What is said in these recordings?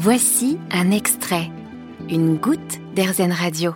Voici un extrait, une goutte d'Airzen Radio.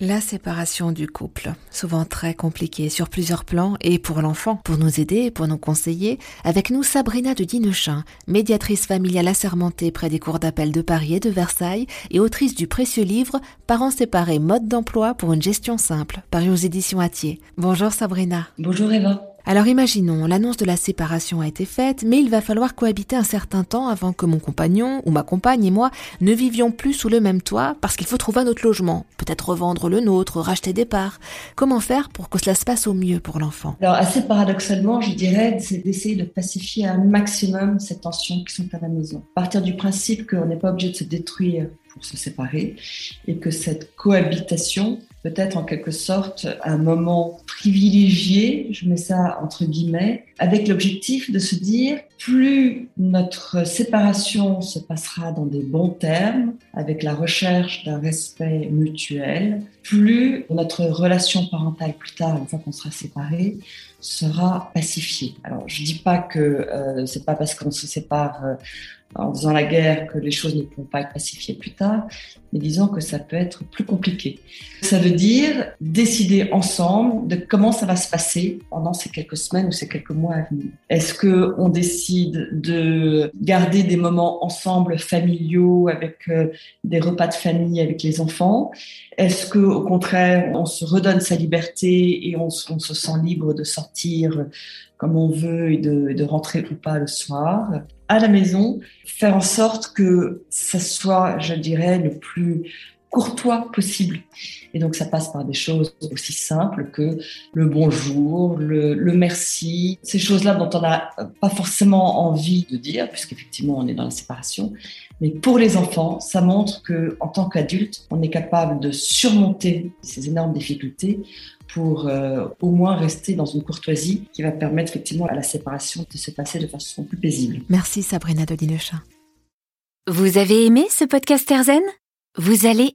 La séparation du couple, souvent très compliquée sur plusieurs plans et pour l'enfant. Pour nous aider, pour nous conseiller, avec nous Sabrina de Dinechin, médiatrice familiale assermentée près des cours d'appel de Paris et de Versailles et autrice du précieux livre Parents séparés, mode d'emploi pour une gestion simple, paru aux éditions Atier. Bonjour Sabrina. Bonjour Eva. Alors imaginons, l'annonce de la séparation a été faite, mais il va falloir cohabiter un certain temps avant que mon compagnon ou ma compagne et moi ne vivions plus sous le même toit parce qu'il faut trouver un autre logement, peut-être revendre le nôtre, racheter des parts. Comment faire pour que cela se passe au mieux pour l'enfant? Alors assez paradoxalement, je dirais, c'est d'essayer de pacifier un maximum ces tensions qui sont à la maison. Partir du principe qu'on n'est pas obligé de se détruire pour se séparer et que cette cohabitation peut être en quelque sorte un moment privilégié, je mets ça entre guillemets, avec l'objectif de se dire plus notre séparation se passera dans des bons termes, avec la recherche d'un respect mutuel, plus notre relation parentale plus tard, une fois qu'on sera séparés, sera pacifiée. Alors je dis pas que euh, c'est pas parce qu'on se sépare euh, en faisant la guerre que les choses ne pourront pas être pacifiées plus tard, mais disons que ça peut être plus compliqué. Ça veut dire décider ensemble de comment ça va se passer pendant ces quelques semaines ou ces quelques mois à venir. Est-ce que on décide de garder des moments ensemble familiaux avec euh, des repas de famille avec les enfants? Est-ce que au contraire on se redonne sa liberté et on, on se sent libre de sortir comme on veut et de, de rentrer ou pas le soir à la maison, faire en sorte que ça soit, je dirais, le plus courtois possible. Et donc ça passe par des choses aussi simples que le bonjour, le, le merci, ces choses-là dont on n'a pas forcément envie de dire, puisqu'effectivement on est dans la séparation. Mais pour les enfants, ça montre que en tant qu'adulte, on est capable de surmonter ces énormes difficultés pour euh, au moins rester dans une courtoisie qui va permettre effectivement à la séparation de se passer de façon plus paisible. Merci Sabrina Dodinechin. Vous avez aimé ce podcast Erzen? Vous allez